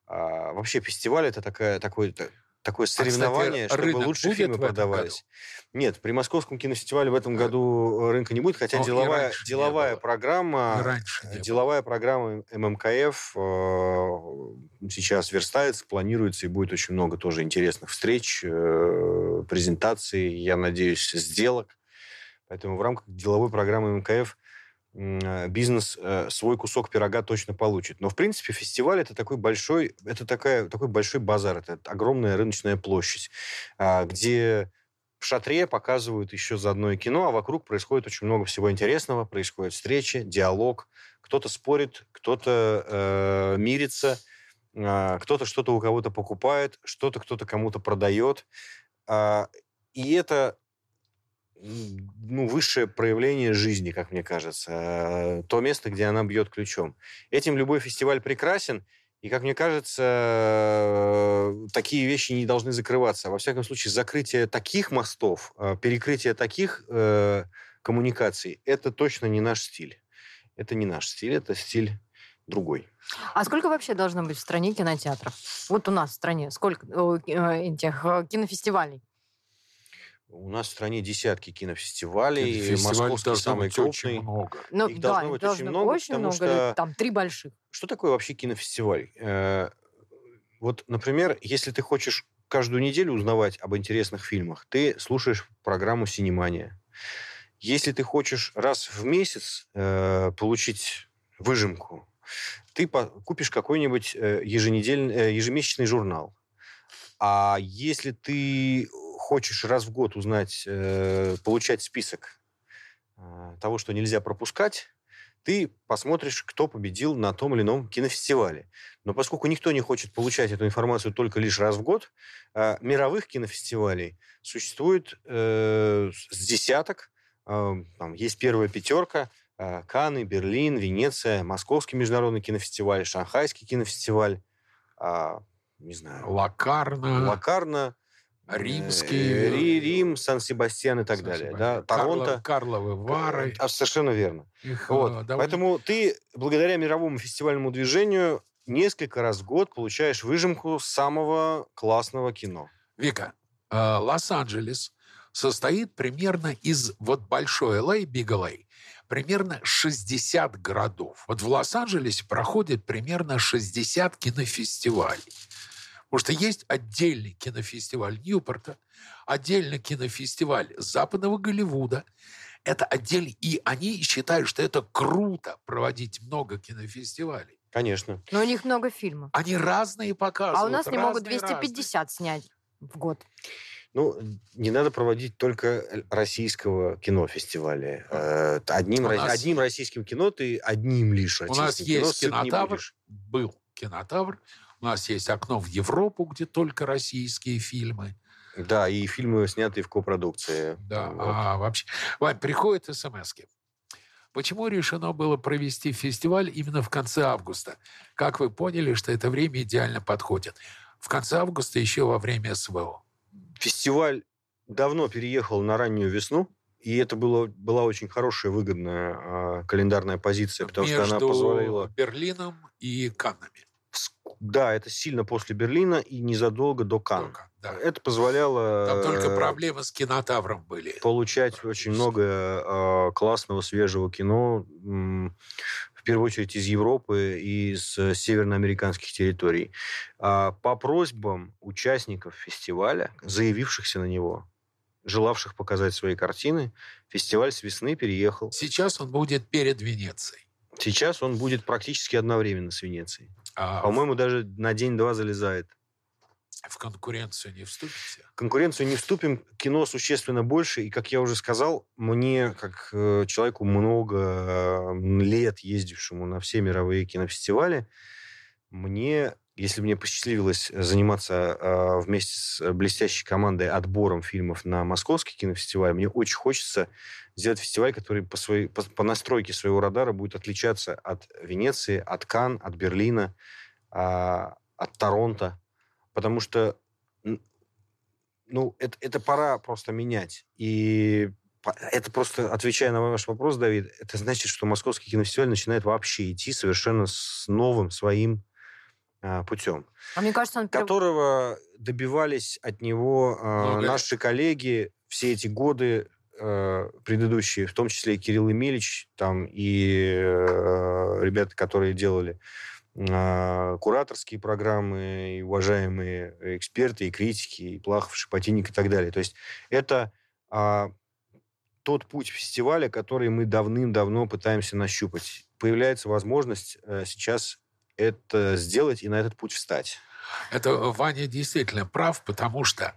А, вообще фестиваль это такая, такой, та- такое соревнование, чтобы рынок лучшие будет фильмы продавались. Нет, при Московском кинофестивале в этом году э, рынка не будет, хотя Но деловая, деловая программа, Раньше деловая программа ММКФ э, сейчас верстается, планируется, и будет очень много тоже интересных встреч, э, презентаций, я надеюсь, сделок. Поэтому в рамках деловой программы ММКФ м, э, бизнес э, свой кусок пирога точно получит. Но, в принципе, фестиваль это такой большой, это такая, такой большой базар, это огромная рыночная площадь, а, где в шатре показывают еще заодно и кино, а вокруг происходит очень много всего интересного, происходят встречи, диалог, кто-то спорит, кто-то э, мирится, а, кто-то что-то у кого-то покупает, что-то кто-то кому-то продает. А, и это ну, высшее проявление жизни, как мне кажется. э, То место, где она бьет ключом. Этим любой фестиваль прекрасен, и, как мне кажется, э, такие вещи не должны закрываться. Во всяком случае, закрытие таких мостов, э, перекрытие таких э, коммуникаций, это точно не наш стиль. Это не наш стиль, это стиль другой. А сколько вообще должно быть в стране кинотеатров? Вот у нас в стране сколько э, этих кинофестивалей? У нас в стране десятки кинофестивалей, Фестиваль московский самый быть очень крупный. много. Ну, Их да, должно быть очень должно много, очень потому много, что- или там три больших. Что такое вообще кинофестиваль? Э, Вот, например, если ты хочешь каждую неделю узнавать об интересных фильмах, ты слушаешь программу «Синемания». Если ты хочешь раз в месяц э, получить выжимку, ты по- купишь какой-нибудь э, еженедельный, э, ежемесячный журнал. А если ты хочешь раз в год узнать, э, получать список э, того, что нельзя пропускать, ты посмотришь, кто победил на том или ином кинофестивале. Но поскольку никто не хочет получать эту информацию только лишь раз в год, э, мировых кинофестивалей существует э, с десяток. Э, там есть первая пятерка. э, Канны, Берлин, Венеция, Московский международный кинофестиваль, Шанхайский кинофестиваль, а, не знаю, Лакарно, Лакарно, Римский, э, Ри- Рим, Сан-Себастьян и так далее. Да? Торонто. Карловы Вары. А, Совершенно верно. Их, э, Вот. довольно- Поэтому ты благодаря мировому фестивальному движению несколько раз в год получаешь выжимку самого классного кино. Вика, э, Лос-Анджелес состоит примерно из вот большой LA, Big LA, примерно 60 городов. Вот в Лос-Анджелесе проходит примерно 60 кинофестивалей. Потому что есть отдельный кинофестиваль Ньюпорта, отдельный кинофестиваль Западного Голливуда. Это отдельный. И они считают, что это круто проводить много кинофестивалей. Конечно. Но у них много фильмов. Они разные показывают. А у нас не могут разные, 250 снять в год. Ну, не надо проводить только российского кинофестиваля. Э, Одним, нас- одним российским кино ты одним лишь У нас кино есть не кинотавр, был кинотавр, у нас есть окно в Европу, где только российские фильмы. Да, и фильмы, снятые в копродукции. Да, Вот. а вообще... Вань, приходят смс -ки. Почему решено было провести фестиваль именно в конце августа? Как вы поняли, что это время идеально подходит? В конце августа еще во время СВО. Фестиваль давно переехал на раннюю весну, и это было, была очень хорошая, выгодная а, календарная позиция, потому что она между позволила... Берлином и Каннами. Да, это сильно после Берлина и незадолго до. Только, да. Это позволяло Там только э, проблемы с кинотавром были. получать очень много э, классного, свежего кино, в первую очередь из Европы и из э, северноамериканских территорий. А по просьбам участников фестиваля, заявившихся на него, желавших показать свои картины. Фестиваль с весны переехал. Сейчас он будет перед Венецией. Сейчас он будет практически одновременно с Венецией. А По-моему, даже на день-два залезает. в конкуренцию не вступите? В конкуренцию не вступим, кино существенно больше, и, как я уже сказал, мне, как э, человеку много э, лет ездившему на все мировые кинофестивали, мне, если мне посчастливилось заниматься э, вместе с блестящей командой отбором фильмов на московский кинофестиваль, мне очень хочется сделать фестиваль, который по, своей, по, по настройке своего радара будет отличаться от Венеции, от Кан, от Берлина, а, от Торонто, потому что ну, это, это пора просто менять. И это просто, отвечая на ваш вопрос, Давид, это значит, что Московский кинофестиваль начинает вообще идти совершенно с новым своим путем, А мне кажется, он... которого добивались от него а, лет. наши коллеги все эти годы э, предыдущие, в том числе и Кирилл Емельевич, там, и э, ребята, которые делали э, кураторские программы, и уважаемые эксперты, и критики, и Плахов, Шепотинник и так далее. То есть это а, тот путь фестиваля, который мы давным-давно пытаемся нащупать. Появляется возможность э, сейчас это сделать и на этот путь встать. Это Ваня действительно прав, потому что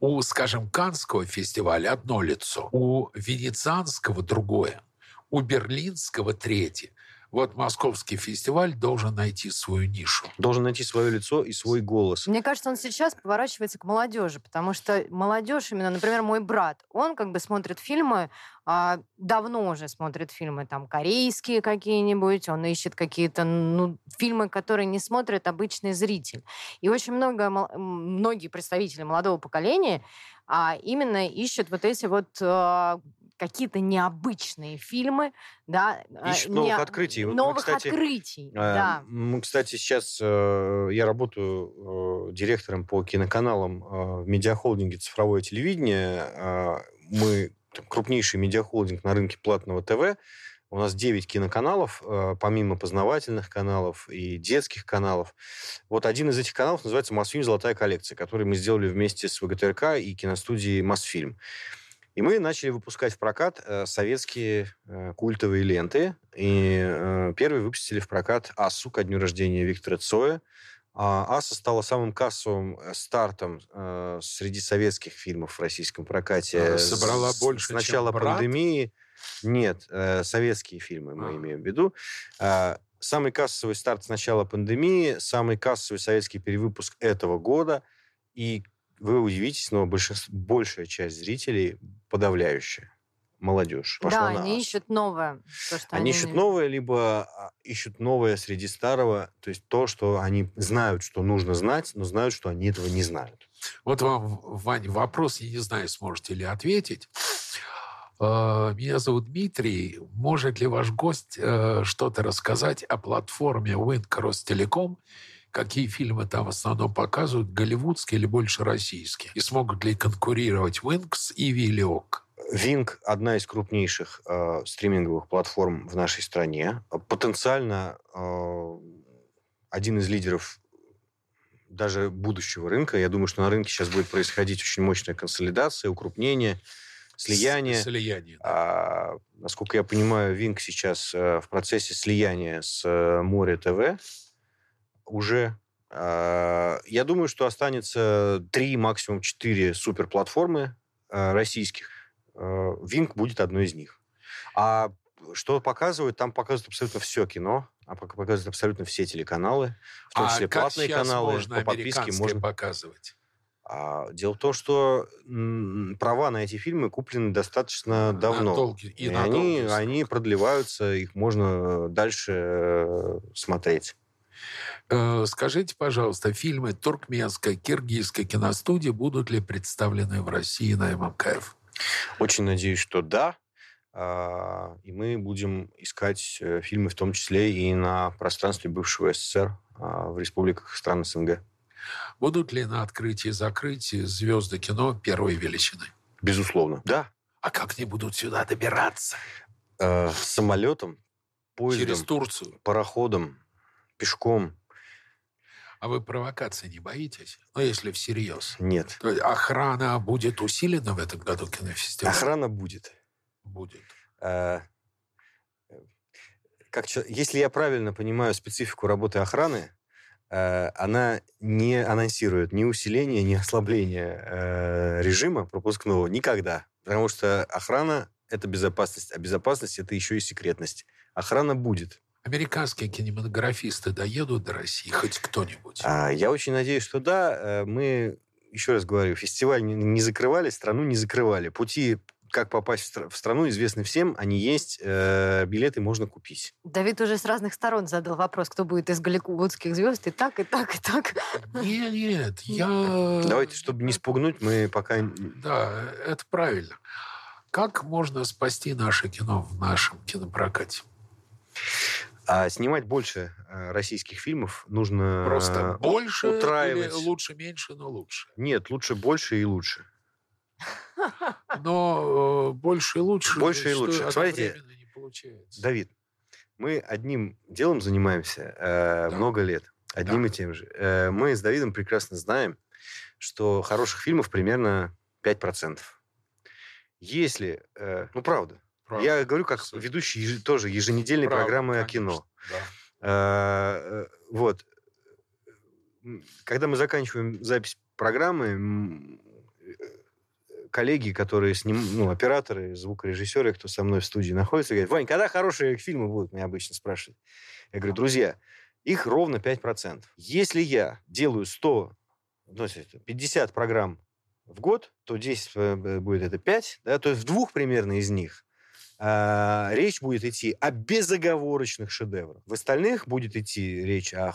у, скажем, Канского фестиваля одно лицо, у Венецианского другое, у Берлинского третье. Вот Московский фестиваль должен найти свою нишу. Должен найти свое лицо и свой голос. Мне кажется, он сейчас поворачивается к молодежи, потому что молодежь, именно, например, мой брат, он как бы смотрит фильмы, а, давно уже смотрит фильмы там корейские какие-нибудь, он ищет какие-то ну, фильмы, которые не смотрит обычный зритель. И очень много, многие представители молодого поколения а, именно ищут вот эти вот а, какие-то необычные фильмы, да, а, Ищут новых не- открытий. Вот мы, Новых кстати, открытий, Э, да. Мы, кстати, сейчас э, я работаю э, директором по киноканалам э, в медиахолдинге «Цифровое телевидение». Э, Мы там, крупнейший медиахолдинг на рынке платного ТВ. У нас 9 киноканалов, э, помимо познавательных каналов и детских каналов. Вот один из этих каналов называется «Мосфильм. Золотая коллекция», который мы сделали вместе с ВГТРК и киностудией «Мосфильм». И мы начали выпускать в прокат э, советские э, культовые ленты. И э, первые выпустили в прокат «Асу» ко дню рождения Виктора Цоя. А «Аса» стала самым кассовым стартом э, среди советских фильмов в российском прокате. Собрала С- больше, С чем начала «Брат»? пандемии. Нет, э, советские фильмы мы А. имеем в виду. А, Самый кассовый старт с начала пандемии, самый кассовый советский перевыпуск этого года. И вы удивитесь, но большинство, большая часть зрителей, подавляющая, молодежь, пошла Да, на они «Асу». ищут новое. то, что Они ищут не- новое, либо а, ищут новое среди старого, то есть то, что они знают, что нужно знать, но знают, что они этого не знают. Вот вам, Вань, вопрос, я не знаю, сможете ли ответить. Э, Меня зовут Дмитрий. Может ли ваш гость э, что-то рассказать о платформе Wink Ростелеком? Какие фильмы там в основном показывают, голливудские или больше российские? И смогут ли конкурировать Wink с Иви или ОК? Винг одна из крупнейших э, стриминговых платформ в нашей стране. Потенциально э, один из лидеров даже будущего рынка. Я думаю, что на рынке сейчас будет происходить очень мощная консолидация, укрупнение, слияние. Слияние. да. А, насколько я понимаю, Винк сейчас э, в процессе слияния с э, Море ТВ уже. А, я думаю, что останется три, максимум четыре суперплатформы э, российских. Э, Винк будет одной из них. А что показывают? Там показывают абсолютно все кино, а пока показывают абсолютно все телеканалы, в том а числе как платные каналы, можно по подписке можно показывать? а, дело в том, что м, права на эти фильмы куплены достаточно На давно. долгий- и И на они, долгий они продлеваются, их можно дальше э, смотреть. Э, Скажите, пожалуйста, фильмы туркменской, киргизской киностудии будут ли представлены в России на ММКФ? Очень надеюсь, что да. А, И мы будем искать э, фильмы, в том числе и на пространстве бывшего СССР а, в республиках стран СНГ. Будут ли на открытии и закрытии звезды кино первой величины? Безусловно. Да. А как они будут сюда добираться? Э, Самолетом, поездом, Через Турцию. пароходом, пешком. А вы провокации не боитесь? Ну, если всерьез. Нет. То есть охрана будет усилена в этом году кинофестиваля? Охрана будет. Будет. А, как, чё- если я правильно понимаю специфику работы охраны, э, она не анонсирует ни усиление, ни ослабление э, режима пропускного никогда. Потому что охрана – это безопасность, а безопасность – это еще и секретность. Охрана будет. Американские кинематографисты доедут до России? Хоть кто-нибудь? А, я очень надеюсь, что да. Э, Мы, еще раз говорю, фестиваль не, закрывали, страну не закрывали. Пути, как попасть в страну, известны всем. Они есть. э, билеты можно купить. Давид уже с разных сторон задал вопрос, кто будет из голливудских звезд, и так, и так, и так. Нет, нет, [laughs] я... Давайте, чтобы не спугнуть, мы пока... Да, это правильно. Как можно спасти наше кино в нашем кинопрокате? А снимать больше э, российских фильмов нужно... Просто больше или утраивать. лучше меньше, но лучше? Нет, лучше больше и лучше. [laughs] Но э, больше и лучше... Больше и лучше. Смотрите. Давид, мы одним делом занимаемся э, Да. много лет. Одним Да. и тем же. Э, мы с Давидом прекрасно знаем, что хороших фильмов примерно 5%. Если... э, ну, правда. Правда. Я говорю как ведущий тоже еженедельной Правда, программы о конечно, кино. да. Э, э, Вот. Когда мы заканчиваем запись программы, э, коллеги, которые с ним, ну, операторы, звукорежиссеры, кто со мной в студии находится, говорят, Вань, когда хорошие фильмы будут, меня обычно спрашивают. Я говорю, друзья, их ровно 5%. Если я делаю 100, ну, то есть 50 программ в год, то 10 э, будет это 5, да, то есть в двух примерно из них а, речь будет идти о безоговорочных шедеврах. В остальных будет идти речь о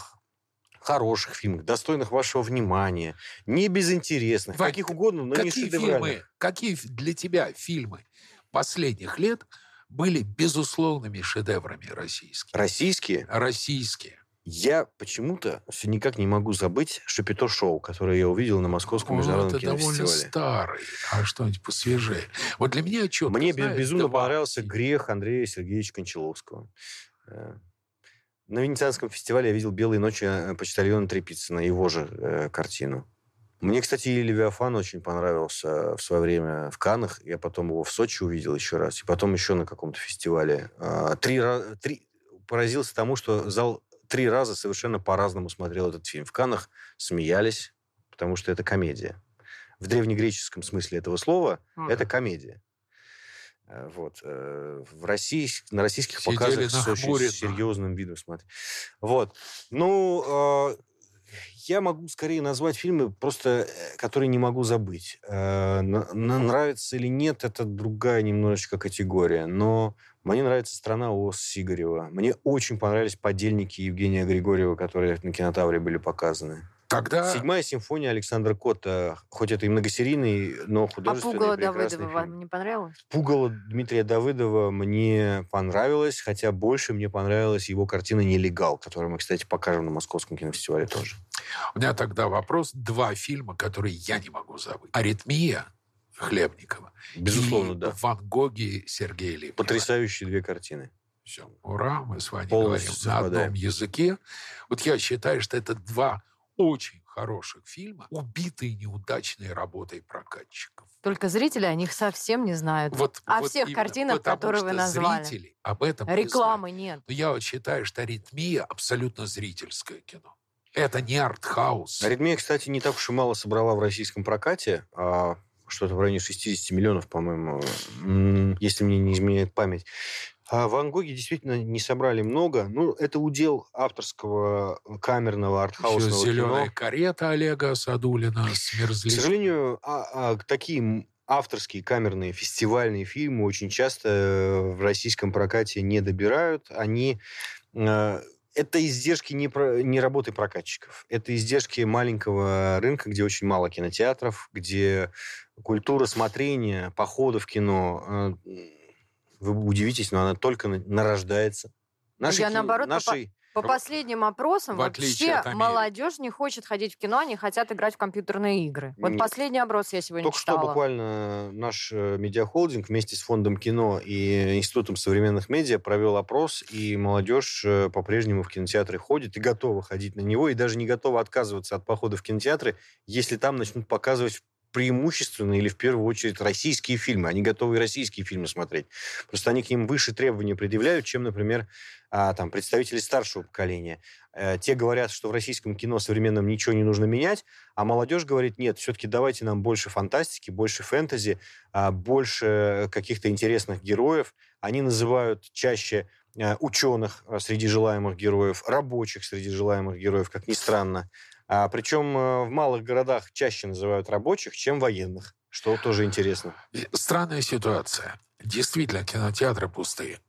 хороших фильмах, достойных вашего внимания, не безинтересных, Вань, каких угодно, но не какие шедевральных. фильмы, какие для тебя фильмы последних лет были безусловными шедеврами российскими? Российские. Российские. Я почему-то все никак не могу забыть Шапито Шоу, которое я увидел на Московском О, международном это довольно кинофестивале. старый, а что-нибудь посвежее. Вот для меня что? Мне бе- безумно понравился грех Андрея Сергеевича Кончаловского. Э, На Венецианском фестивале я видел «Белые ночи» э, почтальона Трепицына, его же э, картину. Мне, кстати, и «Левиафан» очень понравился в свое время в Каннах. Я потом его в Сочи увидел еще раз. И потом еще на каком-то фестивале. А, Три, три... Поразился тому, что зал три раза совершенно по-разному смотрел этот фильм. В Каннах смеялись, потому что это комедия. В древнегреческом смысле этого слова Мгм. это комедия. Э, Вот. э, В России, на российских Сидели показах с очень серьезным видом смотреть. Вот. Ну, э, я могу скорее назвать фильмы, просто которые не могу забыть. Э, на- на- Нравится или нет, это другая немножечко категория. Но мне нравится «Страна Оз» Сигарева. Мне очень понравились «Подельники» Евгения Григорьева, которые на кинотавре были показаны. Тогда Седьмая симфония Александра Котта, хоть это и многосерийный, но А художественный Пугало прекрасный Давыдова фильм. вам не понравилось? Пугало Дмитрия Давыдова мне понравилось, хотя больше мне понравилась его картина «Нелегал», которую мы, кстати, покажем на Московском кинофестивале тоже. у меня тогда вопрос. Два фильма, которые я не могу забыть. «Аритмия» Хлебникова. Безусловно, и да. «Ван Гоги» Сергея Лебедева. Потрясающие две картины. Все, ура, мы с вами Полностью говорим на совпадаем. одном языке. Вот я считаю, что это два очень хороших фильма, убитые неудачной работой прокатчиков. Только зрители о них совсем не знают. Вот, О вот всех именно, картинах, которые вы назвали. зрители об этом не. Рекламы нет. Но я вот считаю, что «Аритмия» абсолютно зрительское кино. Это не артхаус. «Аритмия», кстати, не так уж и мало собрала в российском прокате, а что-то в районе 60 миллионов, по-моему, если мне не изменяет память. А Ван Гоги действительно не собрали много. Ну, это удел авторского камерного Еще артхаусного «Зеленая кино. карета» Олега Садулина с К сожалению, а- а такие авторские камерные фестивальные фильмы очень часто э, в российском прокате не добирают. Они э, это издержки не, про- не работы прокатчиков. Это издержки маленького рынка, где очень мало кинотеатров, где культура смотрения, похода в кино, э, вы удивитесь, но она только на- нарождается. Наши Я, ки- наоборот, наши По последним опросам В вообще молодежь не хочет ходить в кино, они хотят играть в компьютерные игры. Вот Нет. последний опрос я сегодня Только что читала. буквально наш э, медиахолдинг вместе с Фондом кино и Институтом современных медиа провел опрос, и молодежь э, по-прежнему в кинотеатры ходит и готова ходить на него, и даже не готова отказываться от похода в кинотеатры, если там начнут показывать преимущественно или в первую очередь российские фильмы. Они готовы российские фильмы смотреть. Просто они к ним выше требования предъявляют, чем, например, а, там, представители старшего поколения. Э, те говорят, что в российском кино современном ничего не нужно менять, а молодежь говорит, нет, все-таки давайте нам больше фантастики, больше фэнтези, а, больше каких-то интересных героев. Они называют чаще э, ученых э, среди желаемых героев, рабочих среди желаемых героев, как ни странно. А, причем э, в малых городах чаще называют рабочих, чем военных, что тоже интересно. Странная ситуация. Действительно, кинотеатры пустые.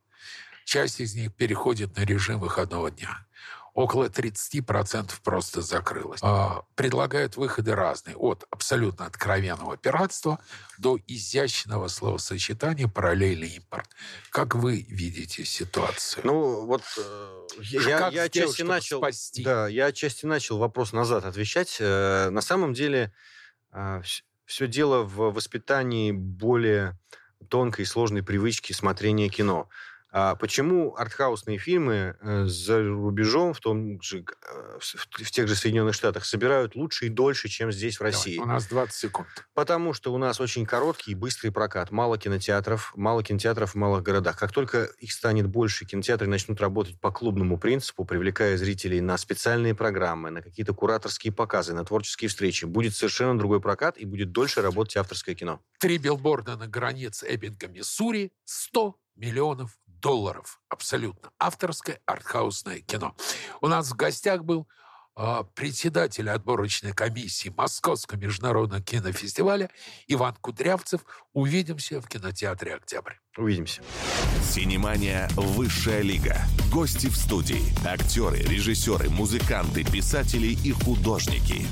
Часть из них переходит на режим выходного дня. Около 30% просто закрылось. А, Предлагают выходы разные. От абсолютно откровенного пиратства до изящного словосочетания «параллельный импорт». Как вы видите ситуацию? Ну, вот э, я, Как я сделать, отчасти чтобы начал... спасти? Да, я отчасти начал вопрос назад отвечать. Э, На самом деле все дело в воспитании более тонкой и сложной привычки смотрения кино. А почему артхаусные фильмы э, за рубежом, в том же, э, в тех же Соединенных Штатах, собирают лучше и дольше, чем здесь, в Давай, России? у нас 20 секунд. Потому что у нас очень короткий и быстрый прокат. Мало кинотеатров, мало кинотеатров в малых городах. Как только их станет больше, кинотеатры начнут работать по клубному принципу, привлекая зрителей на специальные программы, на какие-то кураторские показы, на творческие встречи. Будет совершенно другой прокат и будет дольше работать авторское кино. Три билборда на границе Эббинга, Миссури, 100 миллионов долларов. Абсолютно. Авторское артхаусное кино. У нас в гостях был а, председатель отборочной комиссии Московского международного кинофестиваля Иван Кудрявцев. Увидимся в кинотеатре «Октябрь». Увидимся. Синемания «Высшая лига». Гости в студии. Актеры, режиссеры, музыканты, писатели и художники.